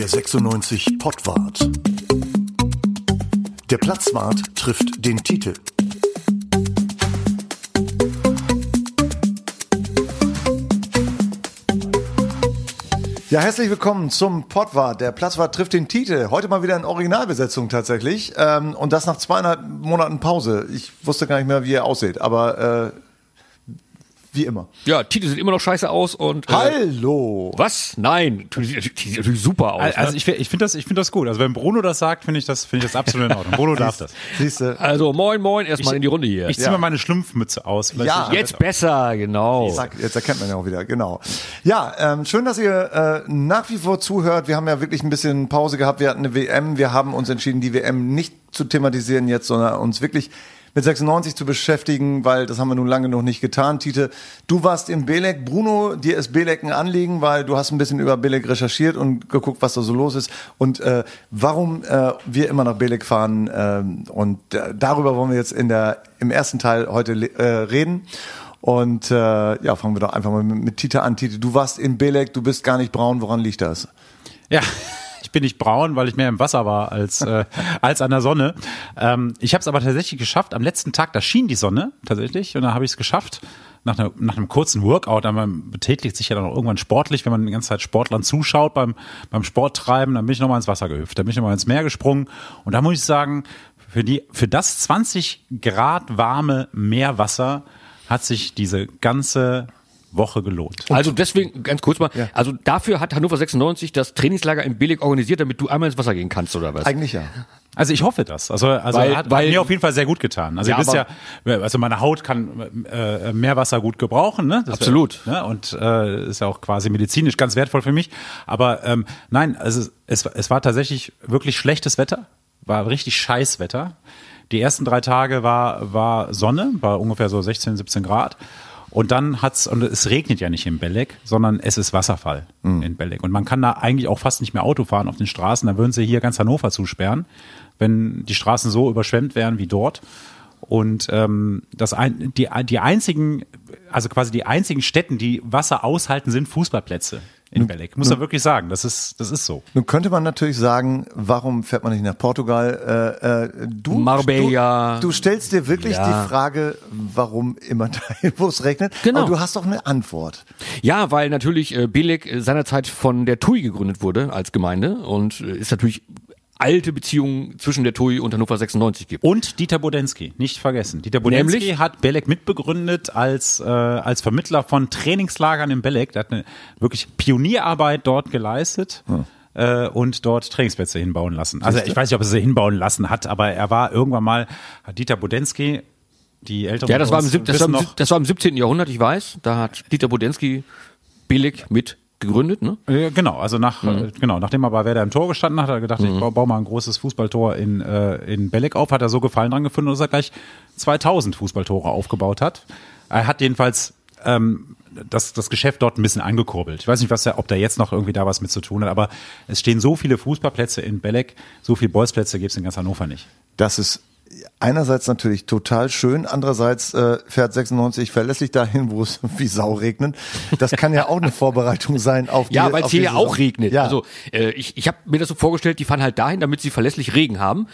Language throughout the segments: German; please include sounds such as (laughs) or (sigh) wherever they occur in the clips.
Der 96 Pottwart. Der Platzwart trifft den Titel. Ja, herzlich willkommen zum Pottwart. Der Platzwart trifft den Titel. Heute mal wieder in Originalbesetzung tatsächlich. Ähm, und das nach zweieinhalb Monaten Pause. Ich wusste gar nicht mehr, wie er aussieht, aber äh, wie immer. Ja, Titel sieht immer noch scheiße aus und. Äh, Hallo! Was? Nein, Titel sieht natürlich super aus. Also ne? ich, ich finde das, ich finde das gut. Also wenn Bruno das sagt, finde ich das, finde ich das absolut in Ordnung. Bruno (laughs) darf das. Siehst du? also moin moin, erstmal in die Runde hier. Ich ziehe Ja. mal meine Schlumpfmütze aus. Ja. Jetzt besser, genau. Zack, jetzt erkennt man ja auch wieder, genau. Ja, ähm, schön, dass ihr äh, nach wie vor zuhört. Wir haben ja wirklich ein bisschen Pause gehabt. Wir hatten eine WM. Wir haben uns entschieden, die WM nicht zu thematisieren jetzt, sondern uns wirklich mit 96 zu beschäftigen, weil das haben wir nun lange noch nicht getan. Tite, du warst in Belek. Bruno, dir ist Belek ein Anliegen, weil du hast ein bisschen über Belek recherchiert und geguckt, was da so los ist und äh, warum äh, wir immer nach Belek fahren. ähm, und äh, darüber wollen wir jetzt in der im ersten Teil heute äh, reden. Und äh, ja, fangen wir doch einfach mal mit, mit Tite an. Tite, du warst in Belek, du bist gar nicht braun. Woran liegt das? Ja, ich bin nicht braun, weil ich mehr im Wasser war als, äh, (laughs) als an der Sonne. Ähm, ich habe es aber tatsächlich geschafft. Am letzten Tag, da schien die Sonne tatsächlich und da habe ich es geschafft. Nach, einer, nach einem kurzen Workout, dann man betätigt sich ja dann auch irgendwann sportlich, wenn man die ganze Zeit Sportlern zuschaut beim, beim Sporttreiben, dann bin ich nochmal ins Wasser gehüpft, dann bin ich nochmal ins Meer gesprungen und da muss ich sagen, für, die, für das 20 Grad warme Meerwasser hat sich diese ganze Woche gelohnt. Also deswegen, ganz kurz mal, also dafür hat Hannover 96 das Trainingslager in Billig organisiert, damit du einmal ins Wasser gehen kannst, oder was? Eigentlich ja. Also ich hoffe das. Also, also Weil- hat, weil- hat mir auf jeden Fall sehr gut getan. Also Ja, ihr wisst ja, also meine Haut kann äh, Meerwasser gut gebrauchen, ne? Das Absolut. Ne? Und äh, ist ja auch quasi medizinisch ganz wertvoll für mich. Aber ähm, nein, also es, es war tatsächlich wirklich schlechtes Wetter, war richtig scheiß Wetter. Die ersten drei Tage war war Sonne, war ungefähr so 16, 17 Grad. Und dann hat's und es regnet ja nicht in Belek, sondern es ist Wasserfall in Belek. Und man kann da eigentlich auch fast nicht mehr Auto fahren auf den Straßen. Da würden sie hier ganz Hannover zusperren, wenn die Straßen so überschwemmt wären wie dort. Und ähm, das ein, die, die einzigen, also quasi die einzigen Städten, die Wasser aushalten, sind Fußballplätze in Belek. Muss man wirklich sagen, das ist, das ist so. Nun könnte man natürlich sagen, warum fährt man nicht nach Portugal? Äh, äh, du, Marbella. Du, du stellst dir wirklich Ja. die Frage, warum immer dahin, wo es regnet. Genau. Aber du hast doch eine Antwort. Ja, weil natürlich äh, äh, seinerzeit von der TUI gegründet wurde als Gemeinde und äh, ist natürlich alte Beziehungen zwischen der TUI und Hannover 96 gibt. Und Dieter Bodensky, nicht vergessen. Dieter Bodensky Nämlich? hat Belek mitbegründet als, äh, als Vermittler von Trainingslagern in Belek. Der hat eine wirklich Pionierarbeit dort geleistet. äh, Und dort Trainingsplätze hinbauen lassen. Also ich weiß nicht, ob er sie hinbauen lassen hat, aber er war irgendwann mal, hat Dieter Bodensky, die Älteren Ja, das war, im, das, war im, das war im 17. Jahrhundert, ich weiß. Da hat Dieter Bodensky Billig mit gegründet, ne? Äh, Genau, also nach, äh, genau, nachdem er bei Werder im Tor gestanden hat, hat er gedacht, ich baue, baue mal ein großes Fußballtor in, äh, in Belek auf, hat er so Gefallen dran gefunden, dass er gleich 2000 Fußballtore aufgebaut hat. Er hat jedenfalls ähm, das, das Geschäft dort ein bisschen angekurbelt. Ich weiß nicht, was er, ob da jetzt noch irgendwie da was mit zu tun hat, aber es stehen so viele Fußballplätze in Belek, so viele Bolzplätze gibt es in ganz Hannover nicht. Das ist einerseits natürlich total schön, andererseits äh, fährt 96 verlässlich dahin, wo es (laughs) wie Sau regnet. Das kann ja auch eine Vorbereitung sein auf die Ja, weil es hier ja auch regnet. Ja. Also äh, ich, ich habe mir das so vorgestellt, die fahren halt dahin, damit sie verlässlich Regen haben,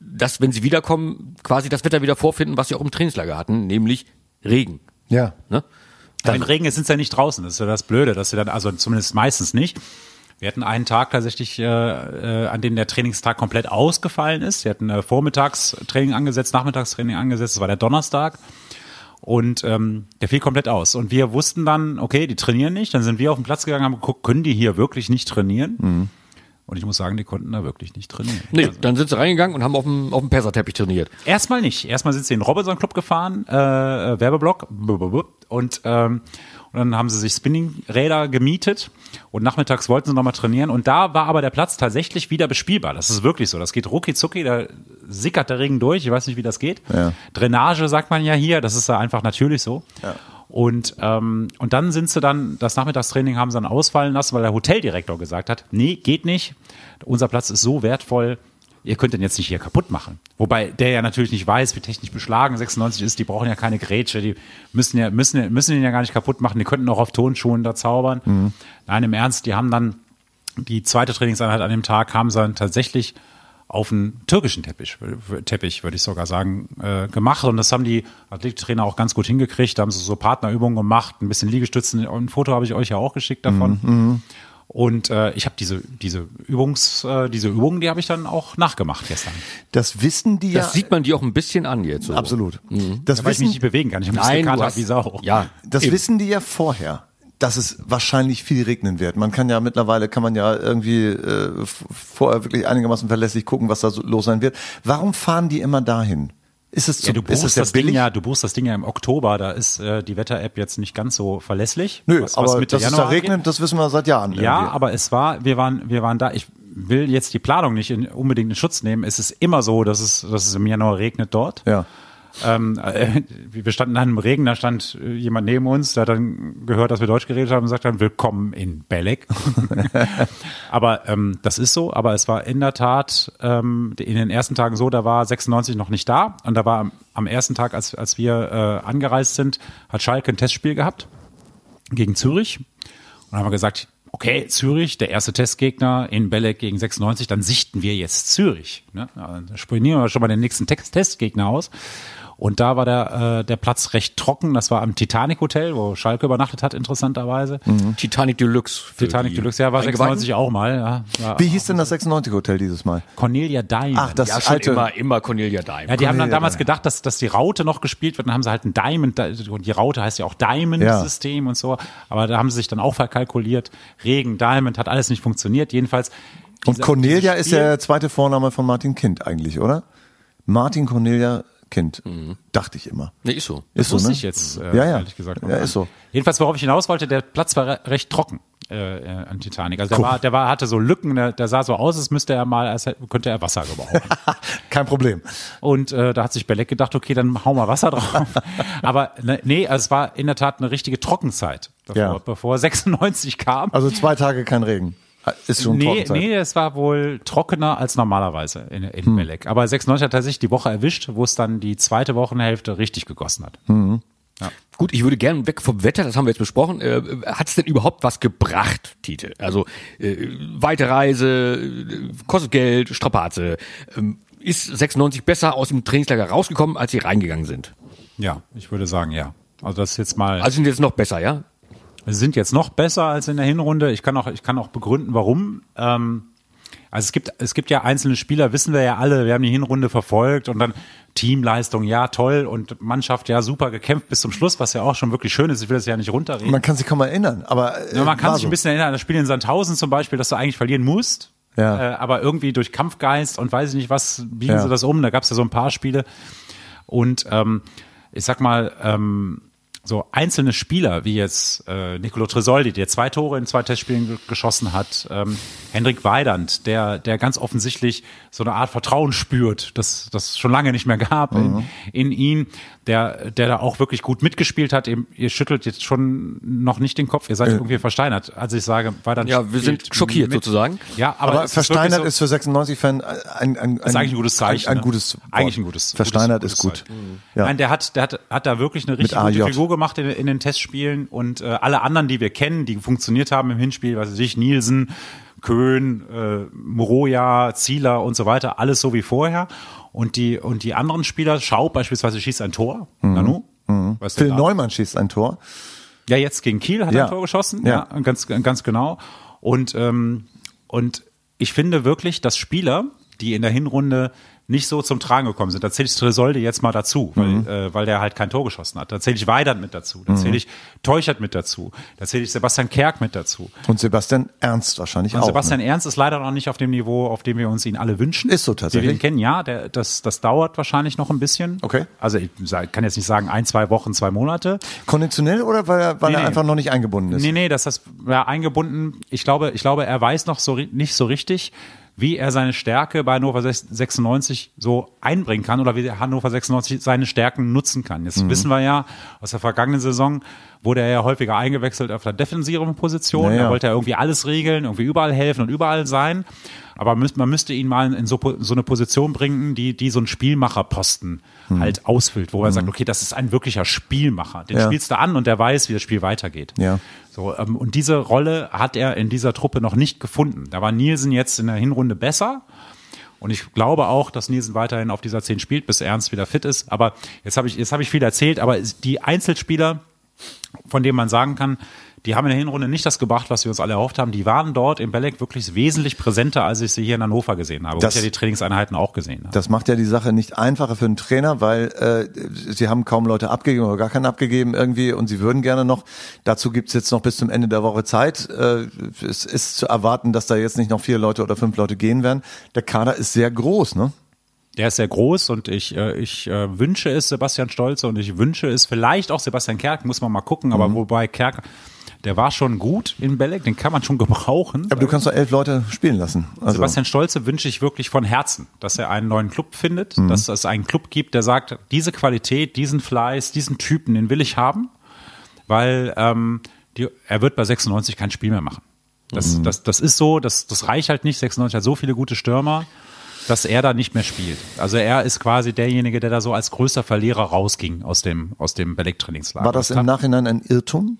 dass wenn sie wiederkommen, quasi das Wetter wieder vorfinden, was sie auch im Trainingslager hatten, nämlich Regen. ja. Ne? Aber in Regen sind sie ja nicht draußen. Das ist ja das Blöde, dass sie dann, also zumindest meistens nicht. Wir hatten einen Tag tatsächlich, äh, äh, an dem der Trainingstag komplett ausgefallen ist. Wir hatten äh, Vormittagstraining angesetzt, Nachmittagstraining angesetzt. Das war der Donnerstag. Und ähm, der fiel komplett aus. Und wir wussten dann, okay, die trainieren nicht. Dann sind wir auf den Platz gegangen, haben geguckt, können die hier wirklich nicht trainieren? Und ich muss sagen, die konnten da wirklich nicht trainieren. Nee, dann sind sie reingegangen und haben auf dem, auf dem Perserteppich trainiert. Erstmal nicht. Erstmal sind sie in den Robinson Club gefahren, äh, äh, Werbeblock, und, ähm, und dann haben sie sich Spinningräder gemietet und nachmittags wollten sie nochmal trainieren und da war aber der Platz tatsächlich wieder bespielbar. Das ist wirklich so. Das geht rucki zucki, da sickert der Regen durch. Ich weiß nicht, wie das geht. Ja. Drainage sagt man ja hier, das ist ja einfach natürlich so. Und, ähm, und dann sind sie dann, das Nachmittagstraining haben sie dann ausfallen lassen, weil der Hoteldirektor gesagt hat, nee, geht nicht. Unser Platz ist so wertvoll, ihr könnt den jetzt nicht hier kaputt machen. Wobei der ja natürlich nicht weiß, wie technisch beschlagen 96 ist, die brauchen ja keine Grätsche, die müssen ja, müssen, müssen ihn ja gar nicht kaputt machen, die könnten auch auf Tonschuhen da zaubern. Nein, im Ernst, die haben dann die zweite Trainingseinheit an dem Tag haben sie dann tatsächlich auf einen türkischen Teppich, Teppich würde ich sogar sagen, äh, gemacht. Und das haben die Athletiktrainer auch ganz gut hingekriegt. Da haben sie so Partnerübungen gemacht, ein bisschen Liegestützen. Ein Foto habe ich euch ja auch geschickt davon. Mhm, Und äh, ich habe diese diese Übungs äh, diese Übungen, die habe ich dann auch nachgemacht gestern. Das wissen die Das ja. sieht man dir auch ein bisschen an jetzt. So. absolut. Das Da weil ich mich wissen, nicht bewegen kann. Ich habe Muskelkater wie Sau. ja, das eben. wissen die ja vorher. Dass es wahrscheinlich viel regnen wird. Man kann ja mittlerweile kann man ja irgendwie äh, vorher wirklich einigermaßen verlässlich gucken, was da so los sein wird. Warum fahren die immer dahin? Ist es, zu, Ja, du buchst das Ding billig? ja, du buchst das Ding ja im Oktober, da ist äh, die Wetter-App jetzt nicht ganz so verlässlich. Nö, was- was aber Mitte dass es da Januar regnet, angeht. das wissen wir seit Jahren. Ja, irgendwie. aber es war, wir waren, wir waren da. Ich will jetzt die Planung nicht in, unbedingt in Schutz nehmen. Es ist immer so, dass es, dass es im Januar regnet dort. Ja. Ähm, äh, wir standen dann im Regen, da stand äh, jemand neben uns, der hat dann gehört, dass wir Deutsch geredet haben und sagt dann, willkommen in Belek. (laughs) aber ähm, das ist so, aber es war in der Tat ähm, in den ersten Tagen so, da war 96 noch nicht da und da war am, am ersten Tag, als, als wir äh, angereist sind, hat Schalke ein Testspiel gehabt gegen Zürich. Und dann haben wir gesagt, okay, Zürich, der erste Testgegner in Belek gegen 96, dann sichten wir jetzt Zürich. Ne? Dann spionieren wir schon mal den nächsten Testgegner aus. Und da war der, äh, der Platz recht trocken. Das war am Titanic Hotel, wo Schalke übernachtet hat, interessanterweise. Titanic Deluxe. Titanic Deluxe, ja, war Eingeweihten. 96 auch mal. Ja, war Wie hieß denn das 96 Hotel dieses Mal? Cornelia Diamond. Ach, das Ja, alte. immer, immer Cornelia Diamond. Ja, die haben dann Cornelia damals Diamond. gedacht, dass, dass die Raute noch gespielt wird. Dann haben sie halt ein Diamond, und die Raute heißt ja auch Diamond-System und so. Aber da haben sie sich dann auch verkalkuliert. Regen, Diamond, hat alles nicht funktioniert. Jedenfalls. Und Cornelia ist ja der zweite Vorname von Martin Kind eigentlich, oder? Martin Cornelia Kind. Dachte ich immer. Nee, ist so. Ist wusste so, ne? ich jetzt, äh, ja, ja. ehrlich gesagt. Ja, ist so. Jedenfalls, worauf ich hinaus wollte, der Platz war re recht trocken äh, äh, an Titanic. Also der war, der war, hatte so Lücken, der, der sah so aus, als müsste er mal, als könnte er Wasser gebrauchen. (laughs) Kein Problem. Und äh, da hat sich Belek gedacht, okay, dann hau mal Wasser drauf. (laughs) Aber ne, nee, also es war in der Tat eine richtige Trockenzeit, bevor, Ja. bevor 96 kam. Also zwei Tage kein Regen. Ist schon Nee, Trockenzeit. nee, es war wohl trockener als normalerweise in, in Belek. Aber 96 hat tatsächlich die Woche erwischt, wo es dann die zweite Wochenhälfte richtig gegossen hat. Gut, ich würde gerne weg vom Wetter, das haben wir jetzt besprochen. Äh, Hat es denn überhaupt was gebracht, Tite? Also äh, weite Reise, äh, kostet Geld, Strapaze. Ähm, ist 96 besser aus dem Trainingslager rausgekommen, als sie reingegangen sind? Ja, ich würde sagen, ja. Also das ist jetzt mal. Also sind jetzt noch besser, ja? Wir sind jetzt noch besser als in der Hinrunde. Ich kann auch, ich kann auch begründen, warum. Ähm, also es gibt, es gibt ja einzelne Spieler, wissen wir ja alle, wir haben die Hinrunde verfolgt und dann Teamleistung, ja toll und Mannschaft, ja super gekämpft bis zum Schluss, was ja auch schon wirklich schön ist. Ich will das ja nicht runterreden. Man kann sich kaum erinnern, aber äh, Ja, man kann sich so. ein bisschen erinnern an das Spiel in Sandhausen zum Beispiel, dass du eigentlich verlieren musst. Ja. Äh, aber irgendwie durch Kampfgeist und weiß ich nicht was, biegen Ja. sie das um. Da gab es ja so ein paar Spiele. Und ähm, ich sag mal, ähm, so einzelne Spieler, wie jetzt äh, Nicolo Tresoldi, der zwei Tore in zwei Testspielen ge geschossen hat, ähm, Hendrik Weidand, der, der ganz offensichtlich so eine Art Vertrauen spürt, das das schon lange nicht mehr gab Mhm. in, in ihn, der, der da auch wirklich gut mitgespielt hat. Ihr, ihr schüttelt jetzt schon noch nicht den Kopf, ihr seid irgendwie versteinert. Also ich sage, Weidand Ja, wir sind schockiert mit. sozusagen. Ja, aber, Aber es ist versteinert so, ist für 96-Fan ein, ein, ein, ist eigentlich ein gutes Zeichen. Ein, ein ne? gutes Wort. Eigentlich ein gutes. Versteinert gutes, ist gut. gutes. Ja. Nein, der hat, der hat, hat da wirklich eine richtig gute Figur gemacht in, in den Testspielen und äh, alle anderen, die wir kennen, die funktioniert haben im Hinspiel, was weiß ich, Nielsen, Köhn, äh, Moroja, Zieler und so weiter, alles so wie vorher. Und die, und die anderen Spieler, Schaub beispielsweise schießt ein Tor, Nanu. Weißt du Phil da? Neumann schießt ein Tor. Ja, jetzt gegen Kiel hat Ja. er ein Tor geschossen. Ja. Ja, ganz, ganz genau. Und, ähm, und ich finde wirklich, dass Spieler, die in der Hinrunde nicht so zum Tragen gekommen sind. Da zähle ich Tresolde jetzt mal dazu, weil, Mhm. äh, weil der halt kein Tor geschossen hat. Da zähle ich Weidand mit dazu. Da zähle ich Teuchert mit dazu. Da zähle ich Sebastian Kerk mit dazu. Und Sebastian Ernst wahrscheinlich Und auch. Sebastian ne? Ernst ist leider noch nicht auf dem Niveau, auf dem wir uns ihn alle wünschen. Ist so Wie wir tatsächlich. ihn kennen, ja, der, das, das dauert wahrscheinlich noch ein bisschen. Okay. Also ich kann jetzt nicht sagen ein, zwei Wochen, zwei Monate. Konditionell oder weil er, weil Nee, er nee. einfach noch nicht eingebunden ist? Nee, nee, das ist ja, eingebunden. Ich glaube, ich glaube, er weiß noch so nicht so richtig, wie er seine Stärke bei Hannover 96 so einbringen kann oder wie Hannover 96 seine Stärken nutzen kann. Jetzt Mhm. wissen wir ja, aus der vergangenen Saison wurde er ja häufiger eingewechselt auf der defensiven Position. Ja, ja. Da wollte er irgendwie alles regeln, irgendwie überall helfen und überall sein. Aber man müsste ihn mal in so, so eine Position bringen, die, die so einen Spielmacherposten hm. halt ausfüllt, wo er hm. sagt, okay, das ist ein wirklicher Spielmacher. Den ja. spielst du an und der weiß, wie das Spiel weitergeht. Ja. So, ähm, und diese Rolle hat er in dieser Truppe noch nicht gefunden. Da war Nielsen jetzt in der Hinrunde besser. Und ich glaube auch, dass Nielsen weiterhin auf dieser 10 spielt, bis Ernst wieder fit ist. Aber jetzt habe ich, jetzt habe ich viel erzählt, aber die Einzelspieler, von denen man sagen kann, die haben in der Hinrunde nicht das gebracht, was wir uns alle erhofft haben. Die waren dort in Belek wirklich wesentlich präsenter, als ich sie hier in Hannover gesehen habe. Das, wo ich ja die Trainingseinheiten auch gesehen habe. Das macht ja die Sache nicht einfacher für einen Trainer, weil äh, sie haben kaum Leute abgegeben oder gar keinen abgegeben irgendwie und sie würden gerne noch. Dazu gibt's jetzt noch bis zum Ende der Woche Zeit. Äh, es ist zu erwarten, dass da jetzt nicht noch vier Leute oder fünf Leute gehen werden. Der Kader ist sehr groß, ne? Der ist sehr groß und ich, äh, ich äh, wünsche es Sebastian Stolze und ich wünsche es vielleicht auch Sebastian Kerk, muss man mal gucken, aber mhm. wobei Kerk der war schon gut in Belek, den kann man schon gebrauchen. Aber du kannst doch elf Leute spielen lassen. Also. Sebastian Stolze wünsche ich wirklich von Herzen, dass er einen neuen Club findet, mhm. dass es einen Club gibt, der sagt, diese Qualität, diesen Fleiß, diesen Typen, den will ich haben, weil ähm, die, er wird bei 96 kein Spiel mehr machen. Das, mhm. das, das ist so, das, das reicht halt nicht. 96 hat so viele gute Stürmer dass er da nicht mehr spielt. Also er ist quasi derjenige, der da so als größter Verlierer rausging aus dem, aus dem Belek-Trainingslager. War das im Nachhinein ein Irrtum?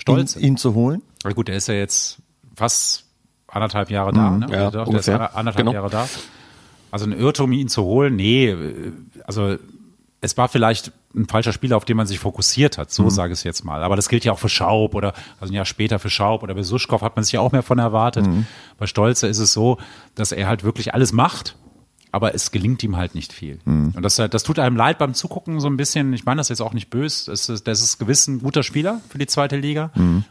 Stolz, ihn, ihn, zu holen? Na gut, der ist ja jetzt fast anderthalb Jahre da. Mhm, ne? ja, der ist anderthalb genau. Jahre da. Also ein Irrtum, ihn zu holen, nee, also es war vielleicht ein falscher Spieler, auf den man sich fokussiert hat, so mhm. sage ich es jetzt mal. Aber das gilt ja auch für Schaub oder also ein Jahr später für Schaub oder bei Suschkow hat man sich ja auch mehr von erwartet. Mhm. Bei Stolze ist es so, dass er halt wirklich alles macht aber es gelingt ihm halt nicht viel. Mhm. Und das, das tut einem leid beim Zugucken so ein bisschen. Ich meine das jetzt auch nicht böse. Das ist, das ist gewiss ein guter Spieler für die zweite Liga. Mhm.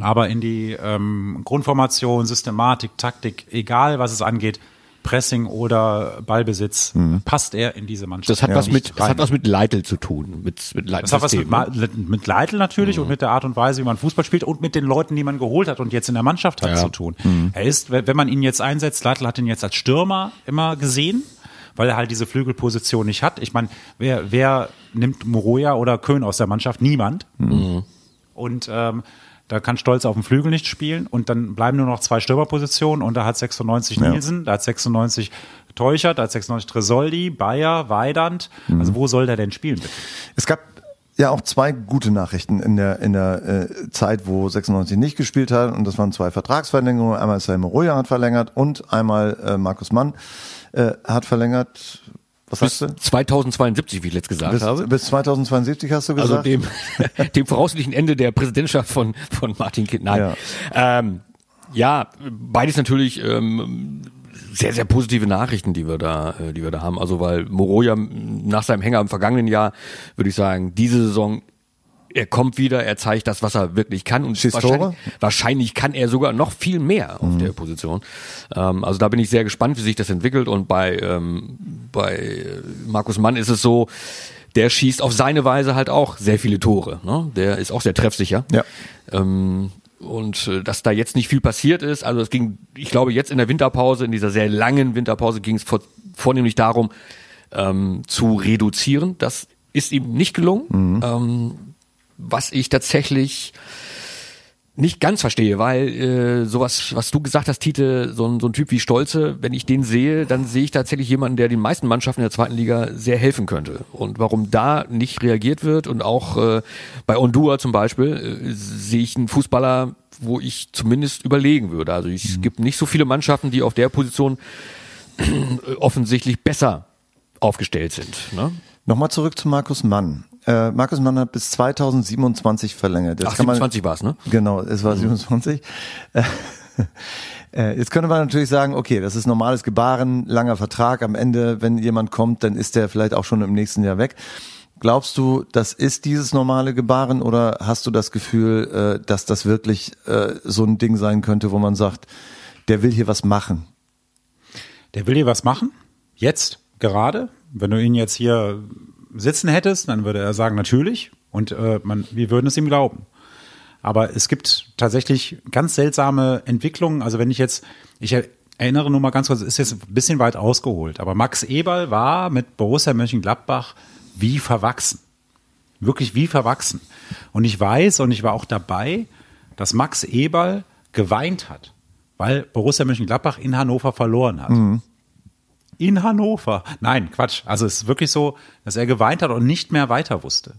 Aber in die ähm, Grundformation, Systematik, Taktik, egal was es angeht, Pressing oder Ballbesitz mhm. passt er in diese Mannschaft. Das hat was mit, das hat was mit Leitl zu tun, mit, mit Leitl Das hat was mit, ne? mit Leitl natürlich mhm. und mit der Art und Weise, wie man Fußball spielt und mit den Leuten, die man geholt hat und jetzt in der Mannschaft hat ja. zu tun. Mhm. Er ist, wenn man ihn jetzt einsetzt, Leitl hat ihn jetzt als Stürmer immer gesehen weil er halt diese Flügelposition nicht hat. Ich meine, wer, wer nimmt Moroja oder Köhn aus der Mannschaft? Niemand. Mhm. Und ähm, da kann Stolz auf dem Flügel nicht spielen und dann bleiben nur noch zwei Stürmerpositionen und da hat 96 ja. Nielsen, da hat 96 Teuchert, da hat 96 Tresoldi, Bayer, Weidand. Mhm. Also wo soll der denn spielen bitte? Es gab ja auch zwei gute Nachrichten in der in der äh, Zeit, wo 96 nicht gespielt hat und das waren zwei Vertragsverlängerungen. Einmal Selma Roya hat verlängert und einmal äh, Markus Mann äh, hat verlängert. Was bis hast du? 2072, wie ich letzt gesagt bis, habe. Bis 2072 hast du also gesagt? Also dem, (laughs) (laughs) dem voraussichtlichen Ende der Präsidentschaft von, von Martin Kind. Nein. Ja, ähm, ja beides natürlich ähm, sehr, sehr positive Nachrichten, die wir da, äh, die wir da haben. Also weil Moroja nach seinem Hänger im vergangenen Jahr, würde ich sagen, diese Saison er kommt wieder, er zeigt das, was er wirklich kann und wahrscheinlich, wahrscheinlich, kann er sogar noch viel mehr auf mhm. der Position. Ähm, also da bin ich sehr gespannt, wie sich das entwickelt und bei ähm, bei Markus Mann ist es so, der schießt auf seine Weise halt auch sehr viele Tore. Ne? Der ist auch sehr treffsicher. Ja. Ähm, und äh, dass da jetzt nicht viel passiert ist, also es ging, ich glaube jetzt in der Winterpause, in dieser sehr langen Winterpause ging es vor, vornehmlich darum, ähm, zu reduzieren. Das ist ihm nicht gelungen. Mhm. Ähm, was ich tatsächlich nicht ganz verstehe, weil äh, sowas, was du gesagt hast, Tite, so ein, so ein Typ wie Stolze, wenn ich den sehe, dann sehe ich tatsächlich jemanden, der den meisten Mannschaften in der zweiten Liga sehr helfen könnte. Und warum da nicht reagiert wird und auch äh, bei Ondua zum Beispiel äh, sehe ich einen Fußballer, wo ich zumindest überlegen würde. Also es mhm. gibt nicht so viele Mannschaften, die auf der Position offensichtlich besser aufgestellt sind. Ne? Nochmal zurück zu Markus Mann. Äh, Markus Mann hat bis 2027 verlängert. Jetzt Ach, 27 war es, ne? Genau, es war mhm. 27. (laughs) Äh, jetzt könnte man natürlich sagen, okay, das ist normales Gebaren, langer Vertrag. Am Ende, wenn jemand kommt, dann ist der vielleicht auch schon im nächsten Jahr weg. Glaubst du, das ist dieses normale Gebaren oder hast du das Gefühl, äh, dass das wirklich äh, so ein Ding sein könnte, wo man sagt, der will hier was machen? Der will hier was machen? Jetzt? Gerade? Wenn du ihn jetzt hier sitzen hättest, dann würde er sagen, natürlich. Und äh, man, wir würden es ihm glauben. Aber es gibt tatsächlich ganz seltsame Entwicklungen. Also wenn ich jetzt, ich erinnere nur mal ganz kurz, ist jetzt ein bisschen weit ausgeholt, aber Max Eberl war mit Borussia Mönchengladbach wie verwachsen. Wirklich wie verwachsen. Und ich weiß, und ich war auch dabei, dass Max Eberl geweint hat, weil Borussia Mönchengladbach in Hannover verloren hat. In Hannover. Nein, Quatsch. Also es ist wirklich so, dass er geweint hat und nicht mehr weiter wusste.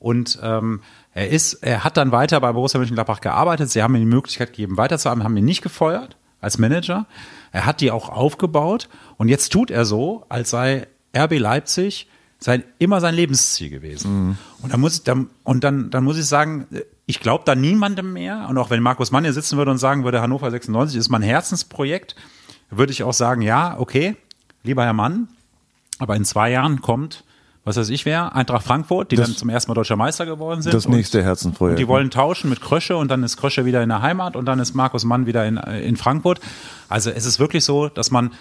Und ähm, er ist, er hat dann weiter bei Borussia Mönchengladbach gearbeitet. Sie haben ihm die Möglichkeit gegeben, weiterzuarbeiten, haben ihn nicht gefeuert als Manager. Er hat die auch aufgebaut und jetzt tut er so, als sei RB Leipzig sein, immer sein Lebensziel gewesen. Und dann muss ich, dann, und dann, dann muss ich sagen, ich glaube da niemandem mehr. Und auch wenn Markus Mann hier sitzen würde und sagen würde, Hannover 96 ist mein Herzensprojekt, würde ich auch sagen, ja, okay, lieber Herr Mann, aber in zwei Jahren kommt, was weiß ich wer, Eintracht Frankfurt, die Das- dann zum ersten Mal deutscher Meister geworden sind. Das Und- nächste Herzensprojekt. und die wollen tauschen mit Krösche und dann ist Krösche wieder in der Heimat und dann ist Markus Mann wieder in, äh, in Frankfurt. Also es ist wirklich so, dass man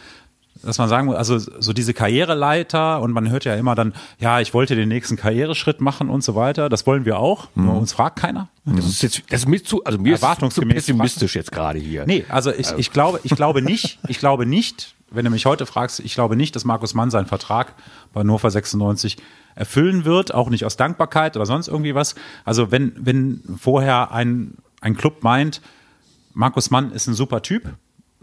dass man sagen muss, also so diese Karriereleiter und man hört ja immer dann, ja, ich wollte den nächsten Karriereschritt machen und so weiter. Das wollen wir auch. Nur uns fragt keiner. Das ist jetzt, das ist mir zu, also mir ist zu pessimistisch jetzt gerade hier. Nee, also ich, ich glaube, ich glaube nicht, ich glaube nicht, wenn du mich heute fragst, ich glaube nicht, dass Markus Mann seinen Vertrag bei Hannover 96 erfüllen wird, auch nicht aus Dankbarkeit oder sonst irgendwie was. Also wenn, wenn vorher ein, ein Club meint, Markus Mann ist ein super Typ,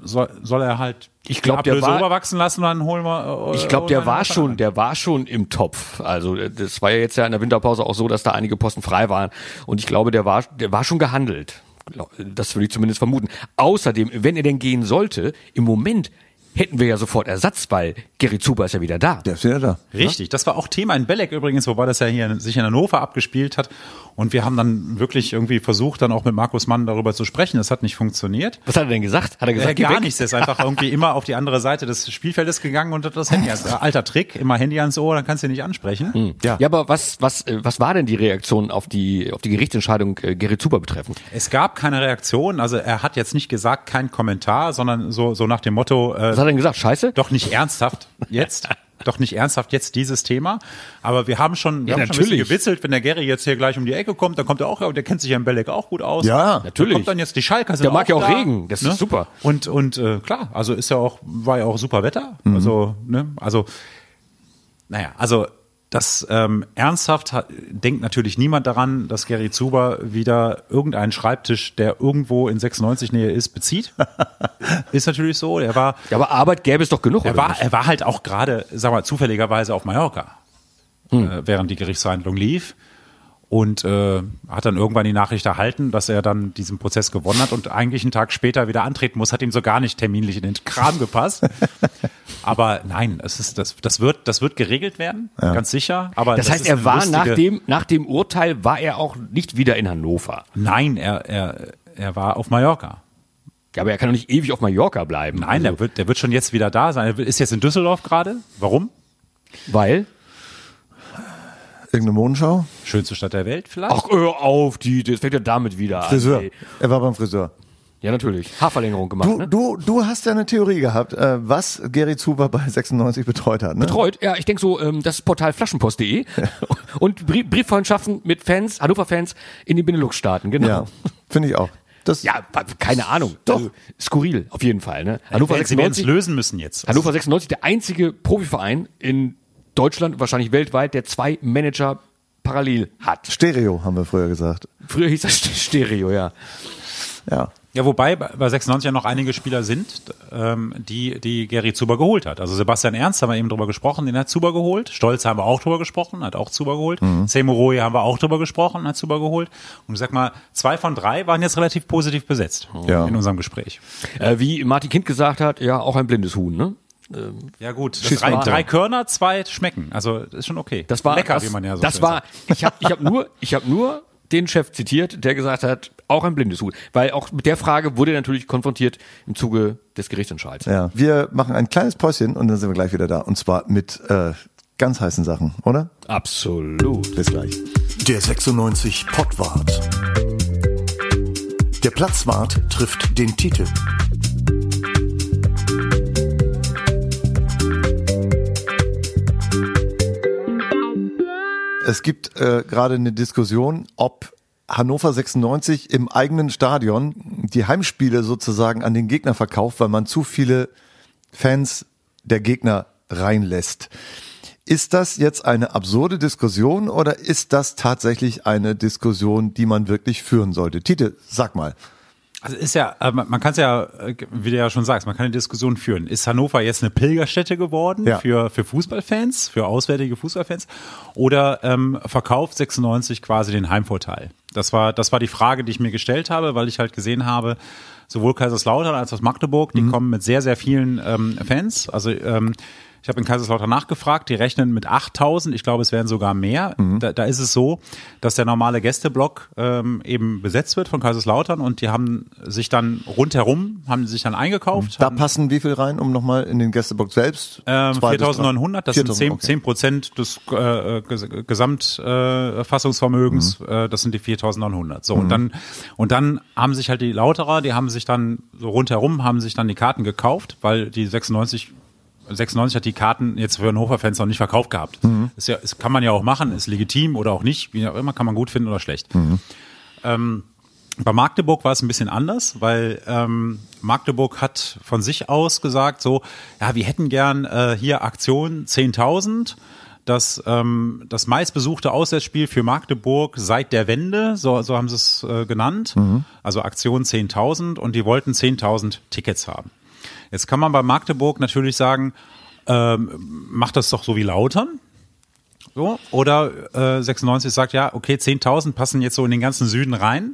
soll, soll er halt Ich glaub, die der war- überwachsen lassen, dann holen wir. äh, Ich glaube, der war schon, der war schon im Topf. Also äh, das war ja jetzt ja in der Winterpause auch so, dass da einige Posten frei waren. Und ich glaube, der war, der war schon gehandelt. Das würde ich zumindest vermuten. Außerdem, wenn er denn gehen sollte, im Moment hätten wir ja sofort Ersatz, weil Gary Zuber ist ja wieder da. Der ist wieder da. Richtig, das war auch Thema in Belek übrigens, wobei das ja hier sich in Hannover abgespielt hat. Und wir haben dann wirklich irgendwie versucht, dann auch mit Markus Mann darüber zu sprechen. Das hat nicht funktioniert. Was hat er denn gesagt? Hat er gesagt, Ja, geh gar nichts. Er ist einfach irgendwie immer auf die andere Seite des Spielfeldes gegangen und hat das Handy. als- Alter Trick, immer Handy ans Ohr, dann kannst du ihn nicht ansprechen. Ja. ja, aber was, was, äh, was war denn die Reaktion auf die, auf die Gerichtsentscheidung äh, Gary Zuber betreffend? Es gab keine Reaktion. Also er hat jetzt nicht gesagt, kein Kommentar, sondern so, so nach dem Motto, äh, er denn gesagt? Scheiße? doch nicht ernsthaft jetzt. (laughs) Doch nicht ernsthaft jetzt dieses Thema. Aber wir haben schon, wir Ja, haben schon ein bisschen natürlich. gewitzelt, wenn der Gary jetzt hier gleich um die Ecke kommt, dann kommt er auch, der kennt sich ja in Belek auch gut aus. Ja, natürlich. Da kommt dann jetzt die Schalker sind Der mag ja auch da, Regen, das ist super. Und und äh, klar, also ist ja auch war ja auch super Wetter, Mhm. also ne, also naja, also das ähm, ernsthaft hat, denkt natürlich niemand daran, dass Gary Zuber wieder irgendeinen Schreibtisch, der irgendwo in 96 Nähe ist, bezieht. (laughs) ist natürlich so. Er war, Ja, aber Arbeit gäbe es doch genug, er war, nicht? er war halt auch gerade, sag mal, zufälligerweise auf Mallorca, äh, während die Gerichtsverhandlung lief. Und äh, hat dann irgendwann die Nachricht erhalten, dass er dann diesen Prozess gewonnen hat und eigentlich einen Tag später wieder antreten muss. Hat ihm so gar nicht terminlich in den Kram gepasst. Aber nein, es ist, das, das, wird, das wird geregelt werden, ganz sicher. Aber Das, heißt, ist er war nach dem, nach dem Urteil war er auch nicht wieder in Hannover. Nein, er, er, er war auf Mallorca. Ja, aber er kann doch nicht ewig auf Mallorca bleiben. Nein, also, der, wird, der wird schon jetzt wieder da sein. Er ist jetzt in Düsseldorf gerade. Warum? weil. Irgendeine Modenschau? Schönste Stadt der Welt vielleicht? Ach, hör auf, die, das fängt ja damit wieder Friseur. an. ey. Er war beim Friseur. Ja, natürlich. Haarverlängerung gemacht, Du, ne? du, du hast ja eine Theorie gehabt, äh, was Gary Zuber bei 96 betreut hat. Ne? Betreut, ja, ich denke so, ähm, das Portal flaschenpost.de (laughs) und Brief, Brieffreundschaften mit Fans, Hannover-Fans in den Benelux-Staaten, genau. Ja, finde ich auch. Das, Ja, keine Ahnung. Doch. Also, skurril, auf jeden Fall. Ne? Hannover Sie werden es 96, lösen müssen jetzt. Hannover 96, der einzige Profiverein in Deutschland, wahrscheinlich weltweit, der zwei Manager parallel hat. Stereo haben wir früher gesagt. Früher hieß das Stereo, ja. Ja. Ja, wobei bei bei 96 ja noch einige Spieler sind, ähm, die, die Gary Zuber geholt hat. Also Sebastian Ernst haben wir eben drüber gesprochen, den hat Zuber geholt. Stolz haben wir auch drüber gesprochen, hat auch Zuber geholt. Mhm. Roy haben wir auch drüber gesprochen, hat Zuber geholt. Und ich sag mal, zwei von drei waren jetzt relativ positiv besetzt Ja. in unserem Gespräch. Äh, wie Martin Kind gesagt hat, ja, auch ein blindes Huhn, ne? Ja gut, drei, drei Körner, zwei schmecken. Also das ist schon okay. Das war lecker, das, wie man ja so Das schön war, sagt. ich habe ich hab nur, ich habe nur den Chef zitiert, der gesagt hat, auch ein blindes Huhn, weil auch mit der Frage wurde er natürlich konfrontiert im Zuge des Gerichtsentscheids. Ja. Wir machen ein kleines Päuschen und dann sind wir gleich wieder da. Und zwar mit äh, ganz heißen Sachen, oder? Absolut. Bis gleich. Der 96 Pottwart. Der Platzwart trifft den Titel. Es gibt äh, gerade eine Diskussion, ob Hannover 96 im eigenen Stadion die Heimspiele sozusagen an den Gegner verkauft, weil man zu viele Fans der Gegner reinlässt. Ist das jetzt eine absurde Diskussion oder ist das tatsächlich eine Diskussion, die man wirklich führen sollte? Tite, sag mal. Also ist ja, äh, man kann es ja, äh, wie du ja schon sagst, man kann eine Diskussion führen. Ist Hannover jetzt eine Pilgerstätte geworden Ja. für, für Fußballfans, für auswärtige Fußballfans? Oder ähm, verkauft 96 quasi den Heimvorteil? Das war, das war die Frage, die ich mir gestellt habe, weil ich halt gesehen habe, sowohl Kaiserslautern als auch Magdeburg, die kommen mit sehr, sehr vielen ähm, Fans. Also ähm, ich habe in Kaiserslautern nachgefragt, die rechnen mit 8000, ich glaube, es wären sogar mehr. Da, da ist es so, dass der normale Gästeblock ähm, eben besetzt wird von Kaiserslautern und die haben sich dann rundherum, haben sich dann eingekauft. Da haben, passen wie viel rein, um nochmal in den Gästebox selbst? ähm, Zwei bis drei? 4.900, das sind 4.000, 10, okay. 10 Prozent des äh, Ges- Gesamtfassungsvermögens, Mhm. äh, das sind die 4.900. So, und dann, und dann haben sich halt die Lauterer, die haben sich dann so rundherum, haben sich dann die Karten gekauft, weil die 96 96 hat die Karten jetzt für Hannover-Fans noch nicht verkauft gehabt. Mhm. Ist ja, ist, kann man ja auch machen, ist legitim oder auch nicht, wie auch immer, kann man gut finden oder schlecht. Mhm. Ähm, bei Magdeburg war es ein bisschen anders, weil ähm, Magdeburg hat von sich aus gesagt, so, ja, wir hätten gern äh, hier Aktion 10.000, das, ähm, das meistbesuchte Auswärtsspiel für Magdeburg seit der Wende, so, so haben sie es äh, genannt, also Aktion 10.000 und die wollten 10.000 Tickets haben. Jetzt kann man bei Magdeburg natürlich sagen, ähm, macht das doch so wie Lautern. So, oder äh, 96 sagt, ja, okay, 10.000 passen jetzt so in den ganzen Süden rein.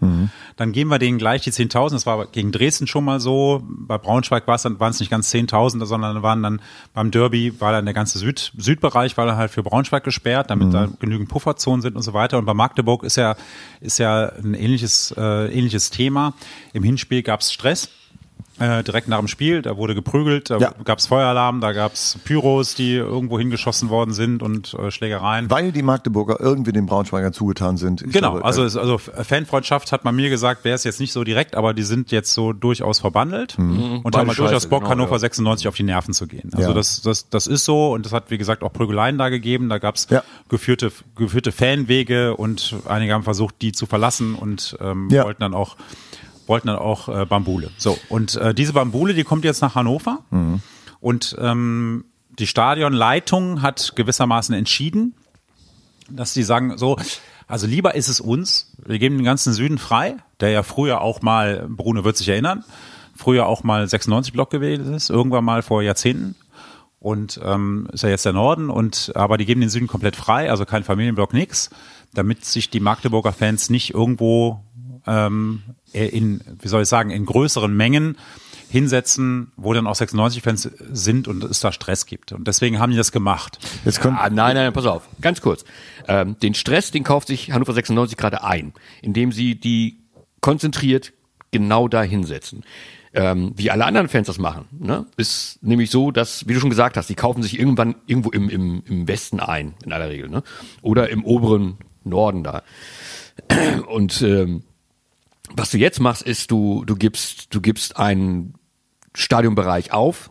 Dann geben wir denen gleich die 10.000. Das war gegen Dresden schon mal so. Bei Braunschweig war es dann, waren es nicht ganz 10.000, sondern waren dann beim Derby, war dann der ganze Süd, Südbereich, war dann halt für Braunschweig gesperrt, damit da genügend Pufferzonen sind und so weiter. Und bei Magdeburg ist ja, ist ja ein ähnliches, äh, ähnliches Thema. Im Hinspiel gab es Stress. Äh, direkt nach dem Spiel, da wurde geprügelt, da Ja. gab's Feueralarm, da gab's Pyros, die irgendwo hingeschossen worden sind und äh, Schlägereien. Weil die Magdeburger irgendwie den Braunschweigern zugetan sind. Ich Genau, glaube, also, äh, es- also Fanfreundschaft hat man mir gesagt, wäre es jetzt nicht so direkt, aber die sind jetzt so durchaus verbandelt und haben Beide halt durchaus Bock, genau, Hannover ja. 96 auf die Nerven zu gehen. Also Ja. das, das, das ist so und das hat, wie gesagt, auch Prügeleien da gegeben. Da gab's Ja. geführte, geführte Fanwege und einige haben versucht, die zu verlassen und ähm, Ja. wollten dann auch wollten dann auch äh, Bambule. So, und äh, diese Bambule, die kommt jetzt nach Hannover und ähm, die Stadionleitung hat gewissermaßen entschieden, dass die sagen so, also lieber ist es uns, wir geben den ganzen Süden frei, der ja früher auch mal, Bruno wird sich erinnern, früher auch mal 96 Block gewesen ist, irgendwann mal vor Jahrzehnten. Und ähm, ist ja jetzt der Norden und aber die geben den Süden komplett frei, also kein Familienblock, nix, damit sich die Magdeburger Fans nicht irgendwo ähm, in, wie soll ich sagen, in größeren Mengen hinsetzen, wo dann auch 96-Fans sind und es da Stress gibt. Und deswegen haben die das gemacht. jetzt können, Ah, nein, nein, pass auf. Ganz kurz. Ähm, den Stress, den kauft sich Hannover 96 gerade ein, indem sie die konzentriert genau da hinsetzen. Ähm, wie alle anderen Fans das machen. Ne? Ist nämlich so, dass, wie du schon gesagt hast, die kaufen sich irgendwann irgendwo im, im, im Westen ein, in aller Regel. Ne? Oder im oberen Norden da. Und ähm, was du jetzt machst, ist, du, du gibst, du gibst einen Stadionbereich auf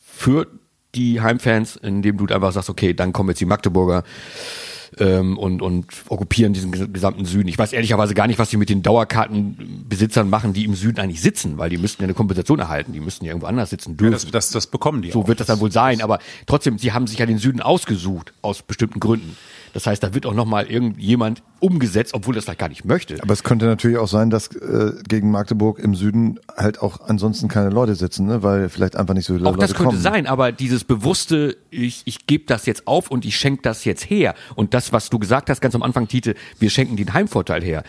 für die Heimfans, indem du einfach sagst, okay, dann kommen jetzt die Magdeburger ähm, und, und okkupieren diesen ges- gesamten Süden. Ich weiß ehrlicherweise gar nicht, was die mit den Dauerkartenbesitzern machen, die im Süden eigentlich sitzen, weil die müssten ja eine Kompensation erhalten, die müssten ja irgendwo anders sitzen Ja, dürfen. das, das, das bekommen die So auch. wird das dann wohl sein, aber trotzdem, sie haben sich ja den Süden ausgesucht, aus bestimmten Gründen. Das heißt, da wird auch nochmal irgendjemand umgesetzt, obwohl das vielleicht gar nicht möchte. aber es könnte natürlich auch sein, dass äh, gegen Magdeburg im Süden halt auch ansonsten keine Leute sitzen, ne? weil vielleicht einfach nicht so viele Auch Leute das könnte kommen. sein, aber dieses bewusste, ich, ich gebe das jetzt auf und ich schenke das jetzt her. Und das, was du gesagt hast ganz am Anfang, Tite, wir schenken den Heimvorteil her.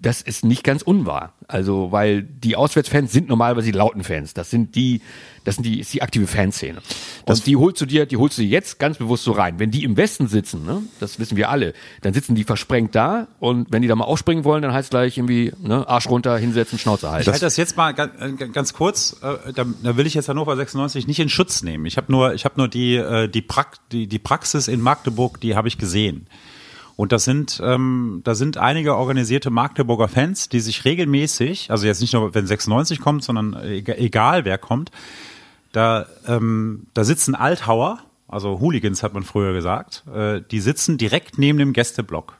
Das ist nicht ganz unwahr. Also, weil die Auswärtsfans sind normalerweise die lauten Fans. Das sind die, das sind die, ist die aktive Fanszene. Und die holst du dir, die holst du dir jetzt ganz bewusst so rein. Wenn die im Westen sitzen, ne, das wissen wir alle, dann sitzen die versprengt da und wenn die da mal ausspringen wollen, dann heißt gleich irgendwie, ne, Arsch runter, hinsetzen, Schnauze halten. Ich halte das jetzt mal ganz, äh, ganz kurz. äh, Da, da will ich jetzt Hannover 96 nicht in Schutz nehmen. Ich habe nur, ich habe nur die äh, die, Prak die die Praxis in Magdeburg, die habe ich gesehen. Und das sind, ähm, da sind einige organisierte Magdeburger Fans, die sich regelmäßig, also jetzt nicht nur wenn 96 kommt, sondern ega- egal wer kommt, da, ähm, da sitzen Althauer, also Hooligans hat man früher gesagt, äh, die sitzen direkt neben dem Gästeblock.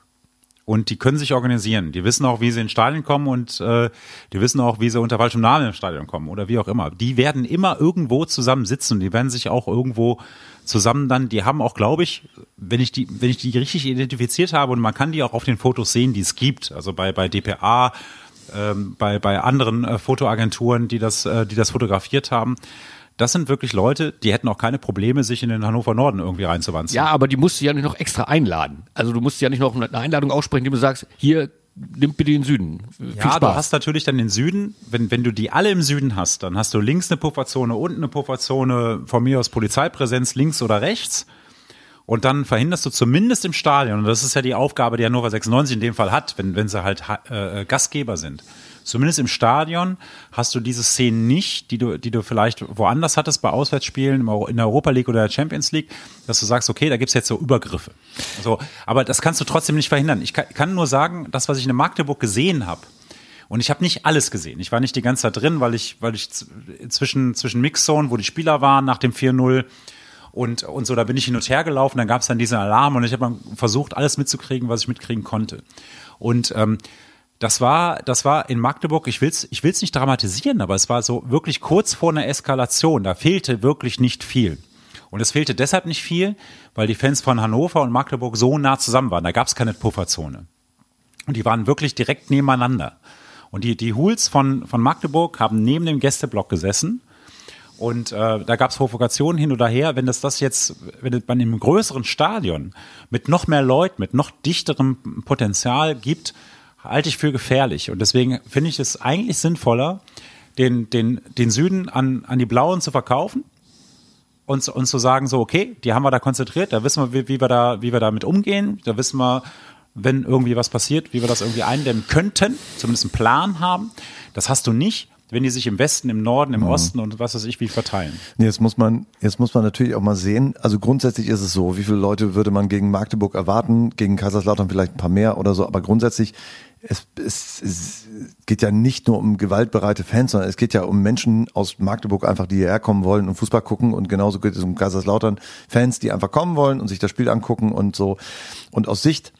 Und die können sich organisieren. Die wissen auch, wie sie ins Stadion kommen und äh, die wissen auch, wie sie unter falschem Namen ins Stadion kommen oder wie auch immer. Die werden immer irgendwo zusammen sitzen. Die werden sich auch irgendwo zusammen dann, die haben auch, glaube ich, wenn ich die, wenn ich die richtig identifiziert habe und man kann die auch auf den Fotos sehen, die es gibt. Also bei, bei DPA ähm, bei, bei anderen äh, Fotoagenturen, die das, äh, die das fotografiert haben. Das sind wirklich Leute, die hätten auch keine Probleme, sich in den Hannover Norden irgendwie reinzuwanzen. Ja, aber die musst du ja nicht noch extra einladen. Also du musst ja nicht noch eine Einladung aussprechen, die du sagst, hier, nimm bitte den Süden. Viel Ja, Spaß. du hast natürlich dann den Süden, wenn, wenn du die alle im Süden hast, dann hast du links eine Pufferzone, unten eine Pufferzone, von mir aus Polizeipräsenz links oder rechts. Und dann verhinderst du zumindest im Stadion, und das ist ja die Aufgabe, die Hannover 96 in dem Fall hat, wenn, wenn sie halt äh, Gastgeber sind. Zumindest im Stadion hast du diese Szenen nicht, die du, die du vielleicht woanders hattest, bei Auswärtsspielen in der Europa League oder der Champions League, dass du sagst, okay, da gibt's jetzt so Übergriffe. So, aber das kannst du trotzdem nicht verhindern. Ich kann, kann nur sagen, das, was ich in Magdeburg gesehen habe, und ich habe nicht alles gesehen. Ich war nicht die ganze Zeit drin, weil ich, weil ich zwischen, zwischen Mixzone, wo die Spieler waren, nach dem 4-0 und, und so, da bin ich hin und her gelaufen, dann gab es dann diesen Alarm und ich habe versucht, alles mitzukriegen, was ich mitkriegen konnte. Und ähm, das war, das war in Magdeburg, ich will's, ich will's nicht dramatisieren, aber es war so wirklich kurz vor einer Eskalation. Da fehlte wirklich nicht viel. Und es fehlte deshalb nicht viel, weil die Fans von Hannover und Magdeburg so nah zusammen waren. Da gab es keine Pufferzone. Und die waren wirklich direkt nebeneinander. Und die, die Hools von, von Magdeburg haben neben dem Gästeblock gesessen. Und äh, da gab es Provokationen hin oder her. Wenn das das jetzt, wenn bei einem größeren Stadion mit noch mehr Leuten, mit noch dichterem Potenzial gibt, halte ich für gefährlich. Und deswegen finde ich es eigentlich sinnvoller, den, den, den Süden an, an die Blauen zu verkaufen und, und zu sagen, so, okay, die haben wir da konzentriert, da wissen wir, wie, wie wir da, wie wir damit umgehen, da wissen wir, wenn irgendwie was passiert, wie wir das irgendwie eindämmen könnten, zumindest einen Plan haben. Das hast du nicht, wenn die sich im Westen, im Norden, im Osten und was weiß ich wie verteilen. Nee, Jetzt muss man, jetzt muss man natürlich auch mal sehen. Also grundsätzlich ist es so, wie viele Leute würde man gegen Magdeburg erwarten, gegen Kaiserslautern vielleicht ein paar mehr oder so, aber grundsätzlich es, es, es geht ja nicht nur um gewaltbereite Fans, sondern es geht ja um Menschen aus Magdeburg einfach, die hierher kommen wollen und Fußball gucken und genauso geht es um Kaiserslautern Fans, die einfach kommen wollen und sich das Spiel angucken und so. Und aus Sicht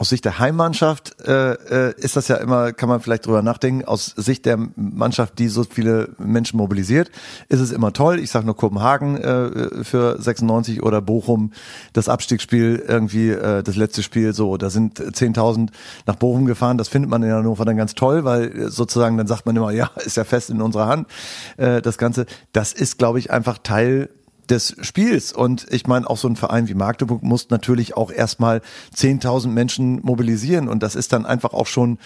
aus Sicht der Heimmannschaft äh, äh, ist das ja immer, kann man vielleicht drüber nachdenken, aus Sicht der Mannschaft, die so viele Menschen mobilisiert, ist es immer toll. Ich sage nur Kopenhagen äh, für 96 oder Bochum, das Abstiegsspiel irgendwie, äh, das letzte Spiel, so, da sind 10.000 nach Bochum gefahren, das findet man in Hannover dann ganz toll, weil sozusagen dann sagt man immer, ja, (laughs) ist ja fest in unserer Hand, äh, das Ganze. Das ist, glaube ich, einfach Teil des Spiels. Und ich meine, auch so ein Verein wie Magdeburg muss natürlich auch erstmal 10.000 Menschen mobilisieren. Und das ist dann einfach auch schon,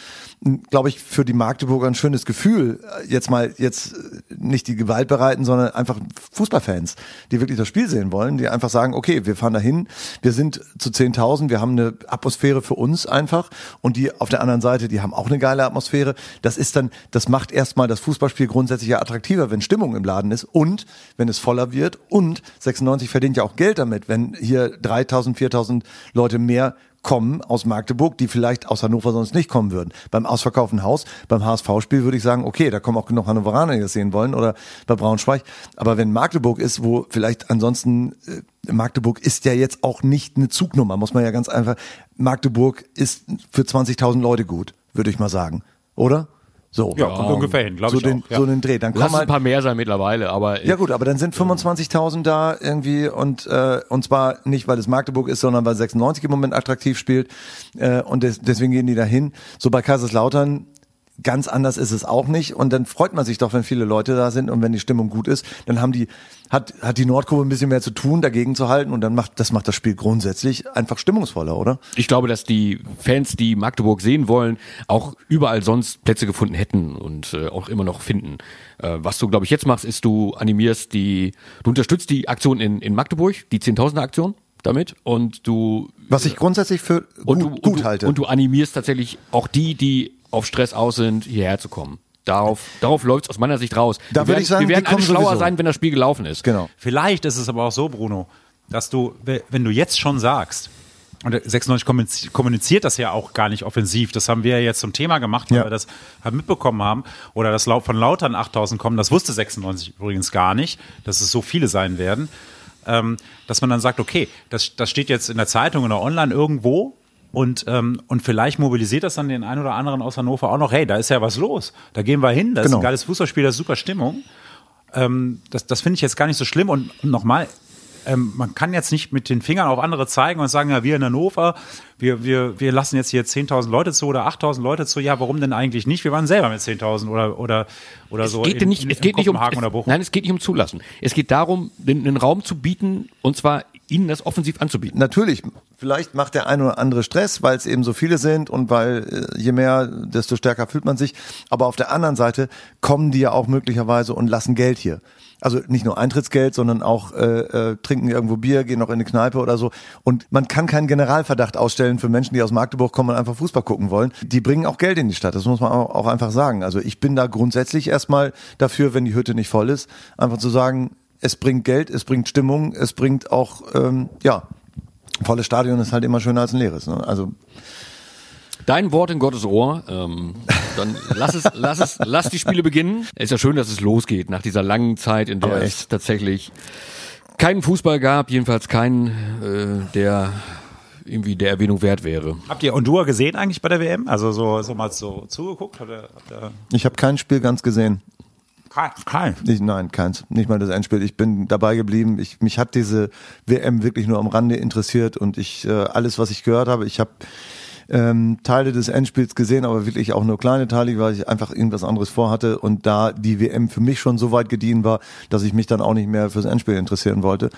glaube ich, für die Magdeburger ein schönes Gefühl. Jetzt mal, jetzt nicht die Gewaltbereiten, sondern einfach Fußballfans, die wirklich das Spiel sehen wollen, die einfach sagen, okay, wir fahren dahin, wir sind zu 10.000, wir haben eine Atmosphäre für uns einfach. Und die auf der anderen Seite, die haben auch eine geile Atmosphäre. Das ist dann, das macht erstmal das Fußballspiel grundsätzlich ja attraktiver, wenn Stimmung im Laden ist und wenn es voller wird und 96 verdient ja auch Geld damit, wenn hier 3000, 4000 Leute mehr kommen aus Magdeburg, die vielleicht aus Hannover sonst nicht kommen würden. Beim ausverkauften Haus, beim HSV-Spiel würde ich sagen, okay, da kommen auch genug Hannoveraner, die das sehen wollen, oder bei Braunschweig. Aber wenn Magdeburg ist, wo vielleicht ansonsten, äh, Magdeburg ist ja jetzt auch nicht eine Zugnummer, muss man ja ganz einfach, Magdeburg ist für 20.000 Leute gut, würde ich mal sagen. Oder? So. Ja, kommt ungefähr hin, glaube so ich den, auch. Ja. So den Dreh. Dann Lass kommen ein halt, paar mehr sein mittlerweile, aber ja gut, aber dann sind 25.000 da irgendwie und äh, und zwar nicht, weil es Magdeburg ist, sondern weil 96 im Moment attraktiv spielt äh, und des, deswegen gehen die dahin. So bei Kaiserslautern ganz anders ist es auch nicht und dann freut man sich doch, wenn viele Leute da sind und wenn die Stimmung gut ist, dann haben die hat hat die Nordkurve ein bisschen mehr zu tun, dagegen zu halten und dann macht das macht das Spiel grundsätzlich einfach stimmungsvoller, oder? ich glaube, dass die Fans, die Magdeburg sehen wollen, auch überall sonst Plätze gefunden hätten und äh, auch immer noch finden. Äh, was du, glaube ich, jetzt machst, ist, du animierst die, du unterstützt die Aktion in, in Magdeburg, die Zehntausender Aktion damit und du Was ich grundsätzlich für und gut, du, gut und du, halte. Und du animierst tatsächlich auch die, die auf Stress aus sind, hierher zu kommen. Darauf, darauf läuft's aus meiner Sicht raus. Da Wir würde werden- ich sagen, wir werden alle schlauer sowieso. sein, wenn das Spiel gelaufen ist. genau. Vielleicht ist es aber auch so, Bruno, dass du, wenn du jetzt schon sagst, und 96 kommuniz- kommuniziert das ja auch gar nicht offensiv. Das haben wir ja jetzt zum Thema gemacht, weil Ja. wir das halt mitbekommen haben. Oder dass laut von Lautern 8000 kommen, das wusste 96 übrigens gar nicht, dass es so viele sein werden. Ähm, dass man dann sagt, okay, das, das steht jetzt in der Zeitung oder online irgendwo. Und, ähm, und vielleicht mobilisiert das dann den einen oder anderen aus Hannover auch noch, hey, da ist ja was los. Da gehen wir hin, da ist Genau. ein geiles Fußballspiel, da ist super Stimmung. Ähm, das das finde ich jetzt gar nicht so schlimm. Und, nochmal, ähm, man kann jetzt nicht mit den Fingern auf andere zeigen und sagen, ja, wir in Hannover, wir, wir, wir lassen jetzt hier 10.000 Leute zu oder 8.000 Leute zu. Ja, warum denn eigentlich nicht? Wir waren selber mit 10.000 oder, oder, oder so. es geht in, nicht, in, es geht nicht um, es, oder Bochum. nein, es geht nicht um Zulassen. Es geht darum, den, den Raum zu bieten und zwar ihnen das offensiv anzubieten. Natürlich, vielleicht macht der eine oder andere Stress, weil es eben so viele sind und weil äh, je mehr, desto stärker fühlt man sich. Aber auf der anderen Seite kommen die ja auch möglicherweise und lassen Geld hier. Also nicht nur Eintrittsgeld, sondern auch äh, äh, trinken irgendwo Bier, gehen noch in eine Kneipe oder so. Und man kann keinen Generalverdacht ausstellen für Menschen, die aus Magdeburg kommen und einfach Fußball gucken wollen. Die bringen auch Geld in die Stadt. Das muss man auch, auch einfach sagen. Also ich bin da grundsätzlich erstmal dafür, wenn die Hütte nicht voll ist, einfach zu sagen, es bringt Geld, es bringt Stimmung, es bringt auch, ähm, ja, volles Stadion ist halt immer schöner als ein leeres. Ne? Also Dein Wort in Gottes Ohr. Ähm, dann lass es, (laughs) lass es, lass die Spiele beginnen. Es ist ja schön, dass es losgeht nach dieser langen Zeit, in der es tatsächlich keinen Fußball gab, jedenfalls keinen, äh, der irgendwie der Erwähnung wert wäre. Habt ihr Ondua gesehen eigentlich bei der WM? Also so, so mal so zugeguckt? Hat er, hat er ich habe kein Spiel ganz gesehen. Kein, kein. Ich, nein, keins. Nicht mal das Endspiel. Ich bin dabei geblieben. Ich, mich hat diese WM wirklich nur am Rande interessiert und ich äh, alles, was ich gehört habe, ich habe ähm, Teile des Endspiels gesehen, aber wirklich auch nur kleine Teile, weil ich einfach irgendwas anderes vorhatte und da die WM für mich schon so weit gediehen war, dass ich mich dann auch nicht mehr fürs Endspiel interessieren wollte.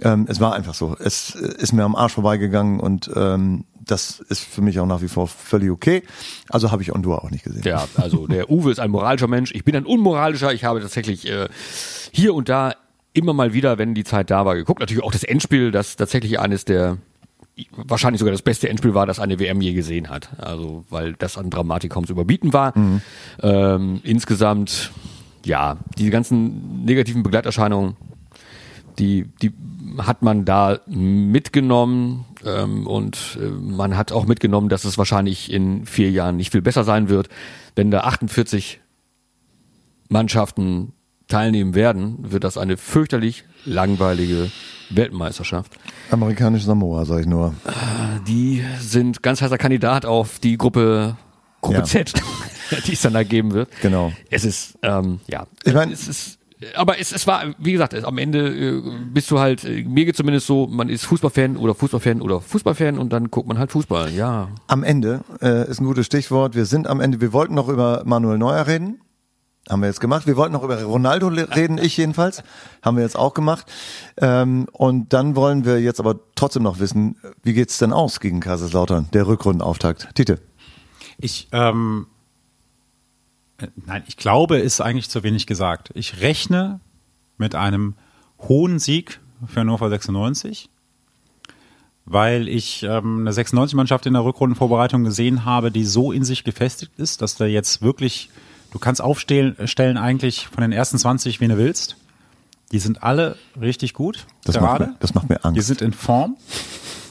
Ähm, es war einfach so. Es äh, ist mir am Arsch vorbeigegangen und ähm, das ist für mich auch nach wie vor völlig okay. Also habe ich Ondua auch nicht gesehen. Ja, also der Uwe ist ein moralischer Mensch. Ich bin ein unmoralischer. Ich habe tatsächlich äh, hier und da immer mal wieder, wenn die Zeit da war, geguckt. Natürlich auch das Endspiel, das tatsächlich eines der wahrscheinlich sogar das beste Endspiel war, das eine WM je gesehen hat. Also weil das an Dramatik kaum zu überbieten war. Ähm, insgesamt, ja, diese ganzen negativen Begleiterscheinungen, die, die hat man da mitgenommen ähm, und äh, man hat auch mitgenommen, dass es wahrscheinlich in vier Jahren nicht viel besser sein wird, wenn da 48 Mannschaften teilnehmen werden, wird das eine fürchterlich langweilige Weltmeisterschaft. Amerikanisch Samoa, sag ich nur. Die sind ganz heißer Kandidat auf die Gruppe Gruppe Ja. Z, (laughs) die es dann da geben wird. Genau. Es ist, ähm, ja. Ich mein- es ist, aber es, es war, wie gesagt, es, am Ende äh, bist du halt, äh, mir geht zumindest so, man ist Fußballfan oder Fußballfan oder Fußballfan und dann guckt man halt Fußball, ja. Am Ende äh, ist ein gutes Stichwort. Wir sind am Ende. Wir wollten noch über Manuel Neuer reden. Haben wir jetzt gemacht. Wir wollten noch über Ronaldo reden, ich jedenfalls. Haben wir jetzt auch gemacht. Ähm, und dann wollen wir jetzt aber trotzdem noch wissen, wie geht's denn aus gegen Kaiserslautern, der Rückrundenauftakt? Tite. Ich, ähm, äh, nein, ich glaube, ist eigentlich zu wenig gesagt. Ich rechne mit einem hohen Sieg für Hannover 96, weil ich ähm, eine 96-Mannschaft in der Rückrundenvorbereitung gesehen habe, die so in sich gefestigt ist, dass da jetzt wirklich, du kannst aufstellen stellen eigentlich von den ersten 20, wen du willst. Die sind alle richtig gut. Das macht gerade. mir- das macht mir Angst. Die sind in Form.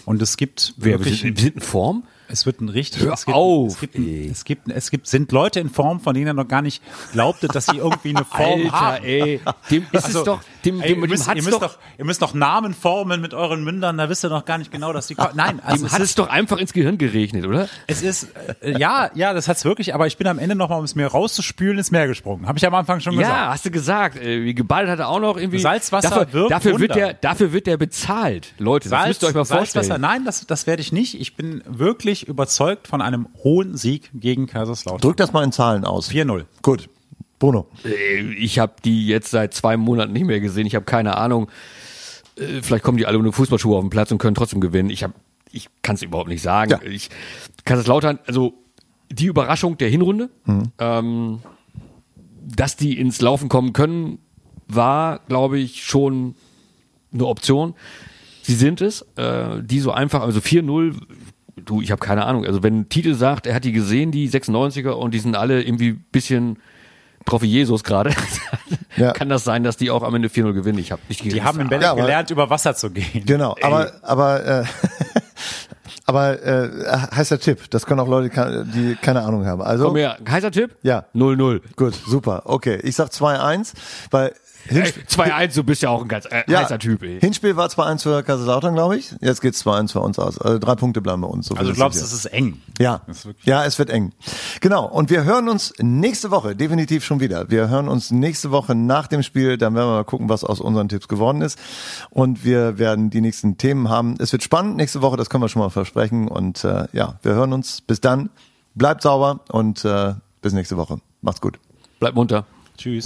Und es gibt Wer, wirklich wir sind in Form? Es wird ein richtig. Hör es gibt, auf, Es gibt, ey. es gibt, es gibt, sind Leute in Form, von denen er noch gar nicht glaubte, dass sie irgendwie eine (laughs) Form Alter, haben. ey, dem ist Also, es doch, dem, ey, dem, ihr, dem müsst, hat's ihr, müsst doch, doch, ihr müsst doch Namen formen mit euren Mündern, da wisst ihr noch gar nicht genau, dass die. Nein, also dem es hat es doch einfach ins Gehirn geregnet, oder? es ist, äh, ja, ja, das hat's wirklich, aber ich bin am Ende nochmal, um es mir rauszuspülen, ins Meer gesprungen. Habe ich am Anfang schon Ja, gesagt. hast du gesagt. Äh, Wie geballt hat er auch noch irgendwie. Salzwasser dafür, wirkt dafür wird der, dafür wird der bezahlt. Leute, das müsst ihr euch mal Salzwasser, vorstellen. nein, das, das werde ich nicht. Ich bin wirklich überzeugt von einem hohen Sieg gegen Kaiserslautern. Drück das mal in Zahlen aus. 4-0. Gut. Bruno. Äh, Ich habe die jetzt seit zwei Monaten nicht mehr gesehen. Ich habe keine Ahnung. Äh, Vielleicht kommen die alle ohne Fußballschuhe auf den Platz und können trotzdem gewinnen. Ich habe, ich kann es überhaupt nicht sagen. Ja. Ich Kaiserslautern, also die Überraschung der Hinrunde, Mhm. ähm, dass die ins Laufen kommen können, war, glaube ich, schon eine Option. Sie sind es, äh, die so einfach, also 4-0, du, ich habe keine Ahnung. Also wenn Titel sagt, er hat die gesehen, die 96er, und die sind alle irgendwie bisschen wie Jesus gerade, (laughs) Ja. kann das sein, dass die auch am Ende 4-0 gewinnen. Ich habe nicht Die haben in Berlin gelernt, über Wasser zu gehen. Genau, aber, aber, äh, (laughs) aber äh, heißer Tipp. Das können auch Leute, die keine Ahnung haben. Also Komm her, heißer Tipp? Ja. 0-0. Gut, super. Okay, ich sag 2-1, weil 2-1, du bist ja auch ein ganz äh, heißer Typ, ey. Hinspiel war 2-1 für Kaiserslautern, glaube ich. Jetzt geht's 2-1 für uns aus. Also drei Punkte bleiben bei uns. So Also du glaubst, es ist eng. Ja, ist ja, es wird eng. Genau. Und wir hören uns nächste Woche definitiv schon wieder. Wir hören uns nächste Woche nach dem Spiel. Dann werden wir mal gucken, was aus unseren Tipps geworden ist. Und wir werden die nächsten Themen haben. Es wird spannend nächste Woche. Das können wir schon mal versprechen. Und äh, ja, wir hören uns. Bis dann. Bleibt sauber und äh, bis nächste Woche. Macht's gut. Bleib munter. Tschüss.